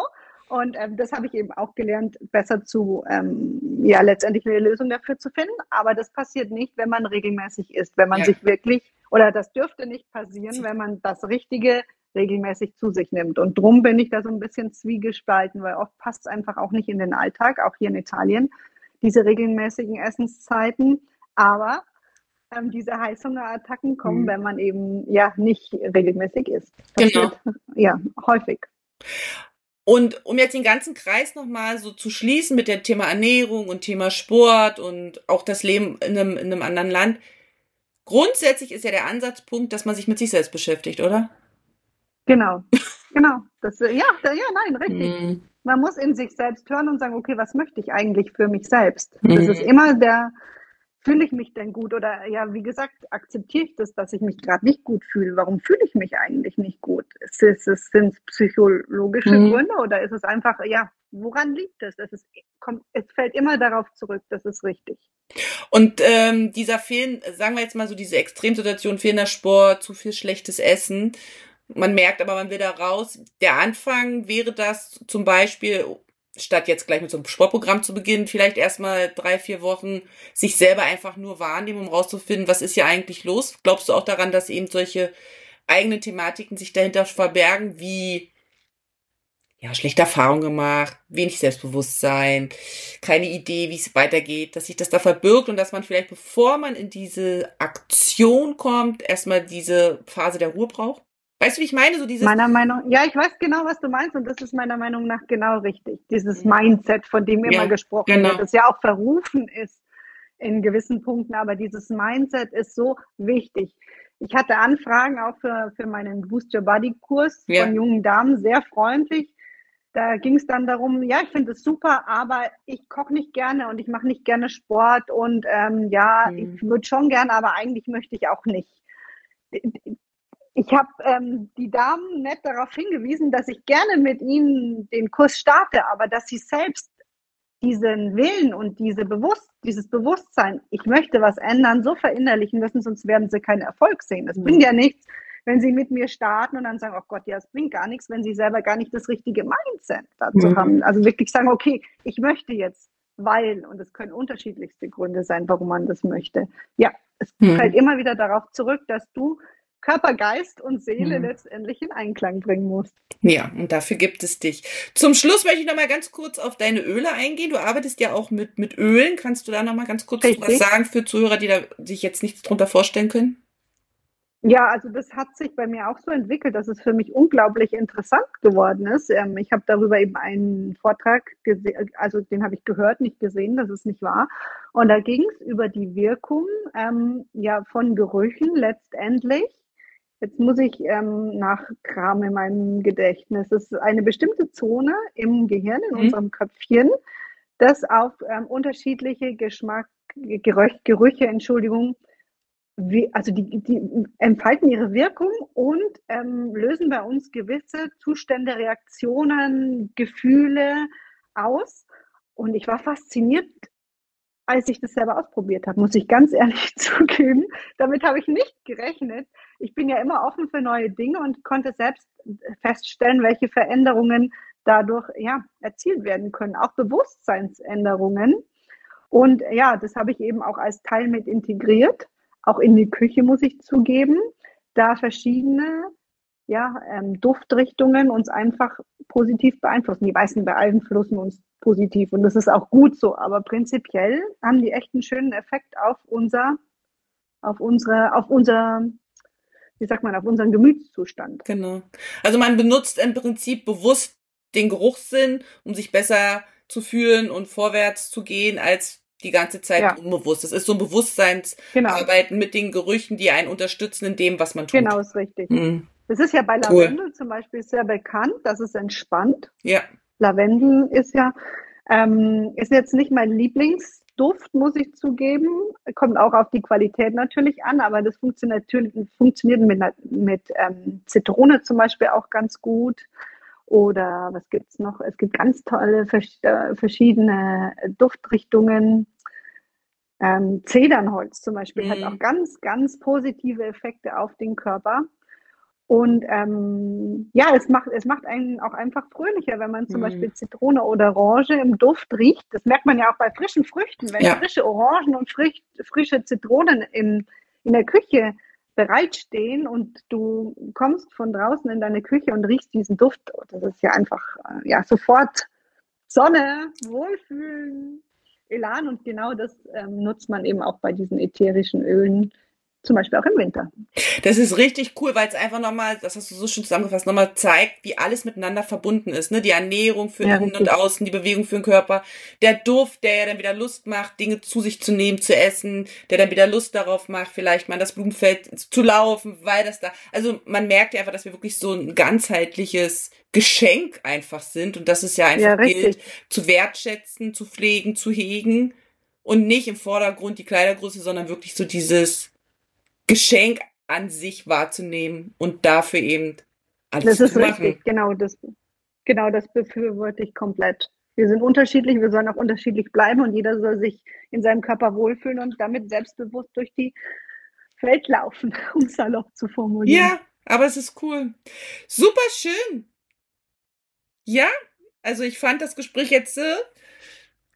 Und ähm, das habe ich eben auch gelernt, besser zu, ähm, ja, letztendlich eine Lösung dafür zu finden. Aber das passiert nicht, wenn man regelmäßig isst, wenn man sich wirklich, oder das dürfte nicht passieren, wenn man das Richtige regelmäßig zu sich nimmt. Und drum bin ich da so ein bisschen zwiegespalten, weil oft passt es einfach auch nicht in den Alltag, auch hier in Italien, diese regelmäßigen Essenszeiten. Aber ähm, diese Heißhungerattacken kommen, mhm. wenn man eben ja nicht regelmäßig isst. Genau. Ja, häufig. Und um jetzt den ganzen Kreis nochmal so zu schließen mit dem Thema Ernährung und Thema Sport und auch das Leben in einem, in einem anderen Land, grundsätzlich ist ja der Ansatzpunkt, dass man sich mit sich selbst beschäftigt, oder? Genau, [LAUGHS] genau. Das, ja, ja, nein, richtig. Mm. Man muss in sich selbst hören und sagen, okay, was möchte ich eigentlich für mich selbst? Mm. Das ist immer der, fühle ich mich denn gut? Oder ja, wie gesagt, akzeptiere ich das, dass ich mich gerade nicht gut fühle? Warum fühle ich mich eigentlich nicht gut? Ist es, sind es psychologische mm. Gründe oder ist es einfach, ja, woran liegt es? Es, ist, kommt, es fällt immer darauf zurück, das ist richtig. Und ähm, dieser Fehlen, sagen wir jetzt mal so diese Extremsituation, fehlender Sport, zu viel schlechtes Essen, man merkt aber, man will da raus. Der Anfang wäre das zum Beispiel, statt jetzt gleich mit so einem Sportprogramm zu beginnen, vielleicht erstmal drei, vier Wochen sich selber einfach nur wahrnehmen, um rauszufinden, was ist hier eigentlich los. Glaubst du auch daran, dass eben solche eigenen Thematiken sich dahinter verbergen, wie ja, schlechte Erfahrungen gemacht, wenig Selbstbewusstsein, keine Idee, wie es weitergeht, dass sich das da verbirgt und dass man vielleicht, bevor man in diese Aktion kommt, erstmal diese Phase der Ruhe braucht? Weißt du, wie ich meine? So dieses meiner Meinung, ja, ich weiß genau, was du meinst und das ist meiner Meinung nach genau richtig. Dieses Mindset, von dem immer ja, gesprochen genau. wird, das ja auch verrufen ist in gewissen Punkten, aber dieses Mindset ist so wichtig. Ich hatte Anfragen auch für, für meinen Boost Your Body Kurs ja. von jungen Damen, sehr freundlich. Da ging es dann darum, ja, ich finde es super, aber ich koche nicht gerne und ich mache nicht gerne Sport und ähm, ja, mhm. ich würde schon gerne, aber eigentlich möchte ich auch nicht. Ich habe ähm, die Damen nett darauf hingewiesen, dass ich gerne mit ihnen den Kurs starte, aber dass sie selbst diesen Willen und diese Bewusst dieses Bewusstsein, ich möchte was ändern, so verinnerlichen müssen, sonst werden sie keinen Erfolg sehen. Das mhm. bringt ja nichts, wenn sie mit mir starten und dann sagen, oh Gott, ja, es bringt gar nichts, wenn sie selber gar nicht das richtige Mindset dazu mhm. haben. Also wirklich sagen, okay, ich möchte jetzt, weil, und es können unterschiedlichste Gründe sein, warum man das möchte. Ja, es mhm. fällt immer wieder darauf zurück, dass du Körper, Geist und Seele mhm. letztendlich in Einklang bringen musst. Ja, und dafür gibt es dich. Zum Schluss möchte ich noch mal ganz kurz auf deine Öle eingehen. Du arbeitest ja auch mit, mit Ölen. Kannst du da noch mal ganz kurz Richtig. was sagen für Zuhörer, die da sich jetzt nichts drunter vorstellen können? Ja, also das hat sich bei mir auch so entwickelt, dass es für mich unglaublich interessant geworden ist. Ähm, ich habe darüber eben einen Vortrag gesehen, also den habe ich gehört, nicht gesehen, das ist nicht wahr. Und da ging es über die Wirkung ähm, ja von Gerüchen letztendlich. Jetzt muss ich ähm, nachkramen in meinem Gedächtnis. Es ist eine bestimmte Zone im Gehirn, in mhm. unserem Köpfchen, das auf ähm, unterschiedliche Geschmack, Gerüche, Entschuldigung, wie, also die, die entfalten ihre Wirkung und ähm, lösen bei uns gewisse Zustände, Reaktionen, Gefühle aus. Und ich war fasziniert, als ich das selber ausprobiert habe, muss ich ganz ehrlich [LAUGHS] zugeben. Damit habe ich nicht gerechnet. Ich bin ja immer offen für neue Dinge und konnte selbst feststellen, welche Veränderungen dadurch ja, erzielt werden können, auch Bewusstseinsänderungen. Und ja, das habe ich eben auch als Teil mit integriert auch in die Küche, muss ich zugeben, da verschiedene ja, ähm, Duftrichtungen uns einfach positiv beeinflussen. Die meisten beeinflussen uns positiv und das ist auch gut so, aber prinzipiell haben die echt einen schönen Effekt auf unser, auf unsere, auf unser, wie sagt man, auf unseren Gemütszustand. Genau. Also man benutzt im Prinzip bewusst den Geruchssinn, um sich besser zu fühlen und vorwärts zu gehen, als die ganze Zeit ja. unbewusst. Das ist so ein Bewusstseinsarbeiten genau. mit den Gerüchen, die einen unterstützen in dem, was man tut. Genau, ist richtig. Mhm. Das ist ja bei Lavendel cool. zum Beispiel sehr bekannt, dass es entspannt. Ja. Lavendel ist ja, ähm, ist jetzt nicht mein Lieblingsduft, muss ich zugeben. Kommt auch auf die Qualität natürlich an, aber das funktioniert natürlich funktioniert mit, mit ähm, Zitrone zum Beispiel auch ganz gut. Oder was gibt's noch? Es gibt ganz tolle äh, verschiedene Duftrichtungen. Ähm, Zedernholz zum Beispiel mhm. hat auch ganz, ganz positive Effekte auf den Körper. Und ähm, ja, es macht, es macht einen auch einfach fröhlicher, wenn man zum mhm. Beispiel Zitrone oder Orange im Duft riecht. Das merkt man ja auch bei frischen Früchten. Wenn ja. frische Orangen und frisch, frische Zitronen in, in der Küche bereitstehen und du kommst von draußen in deine Küche und riechst diesen Duft. Das ist ja einfach, äh, ja, sofort Sonne, Wohlfühlen, Elan und genau das ähm, nutzt man eben auch bei diesen ätherischen Ölen, zum Beispiel auch im Winter. Das ist richtig cool, weil es einfach nochmal, das hast du so schön zusammengefasst, nochmal zeigt, wie alles miteinander verbunden ist. Ne? Die Ernährung für ja, innen und außen, die Bewegung für den Körper, der Duft, der ja dann wieder Lust macht, Dinge zu sich zu nehmen, zu essen, der dann wieder Lust darauf macht, vielleicht mal das Blumenfeld zu laufen, weil das da, also man merkt ja einfach, dass wir wirklich so ein ganzheitliches Geschenk einfach sind und das ist ja einfach ja, gilt, zu wertschätzen, zu pflegen, zu hegen und nicht im Vordergrund die Kleidergröße, sondern wirklich so dieses Geschenk an sich wahrzunehmen und dafür eben alles das zu machen. Das ist richtig, genau das, genau das befürworte ich komplett. Wir sind unterschiedlich, wir sollen auch unterschiedlich bleiben und jeder soll sich in seinem Körper wohlfühlen und damit selbstbewusst durch die Welt laufen, [LAUGHS] um salopp zu formulieren. Ja, aber es ist cool. Super schön. Ja, also ich fand das Gespräch jetzt äh,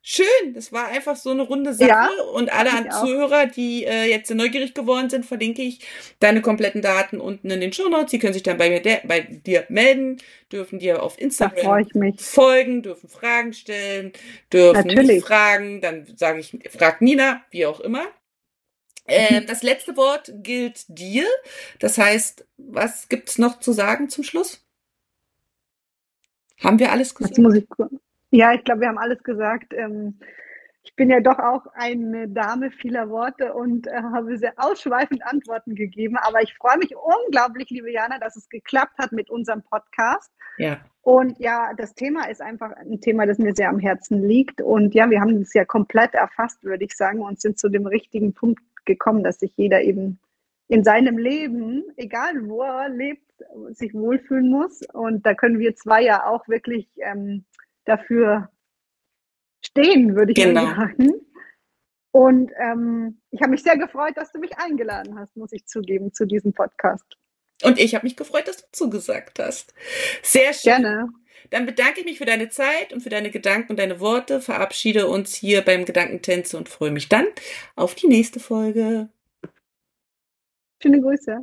schön. Das war einfach so eine runde Sache. Ja, und alle Zuhörer, die äh, jetzt neugierig geworden sind, verlinke ich deine kompletten Daten unten in den Show Notes. Sie können sich dann bei mir bei dir melden, dürfen dir auf Instagram folgen, dürfen Fragen stellen, dürfen Natürlich. fragen. Dann sage ich, frag Nina, wie auch immer. Ähm, das letzte Wort gilt dir. Das heißt, was gibt's noch zu sagen zum Schluss? Haben wir alles gesagt? Ja, ich glaube, wir haben alles gesagt. Ähm, ich bin ja doch auch eine Dame vieler Worte und äh, habe sehr ausschweifend Antworten gegeben. Aber ich freue mich unglaublich, liebe Jana, dass es geklappt hat mit unserem Podcast. Ja. Und ja, das Thema ist einfach ein Thema, das mir sehr am Herzen liegt. Und ja, wir haben es ja komplett erfasst, würde ich sagen, und sind zu dem richtigen Punkt gekommen, dass sich jeder eben in seinem Leben, egal wo er lebt, sich wohlfühlen muss. Und da können wir zwei ja auch wirklich ähm, dafür stehen, würde ich genau. sagen. Und ähm, ich habe mich sehr gefreut, dass du mich eingeladen hast, muss ich zugeben, zu diesem Podcast. Und ich habe mich gefreut, dass du zugesagt hast. Sehr schön. Gerne. Dann bedanke ich mich für deine Zeit und für deine Gedanken und deine Worte, verabschiede uns hier beim Gedankentänze und freue mich dann auf die nächste Folge. Schöne Grüße.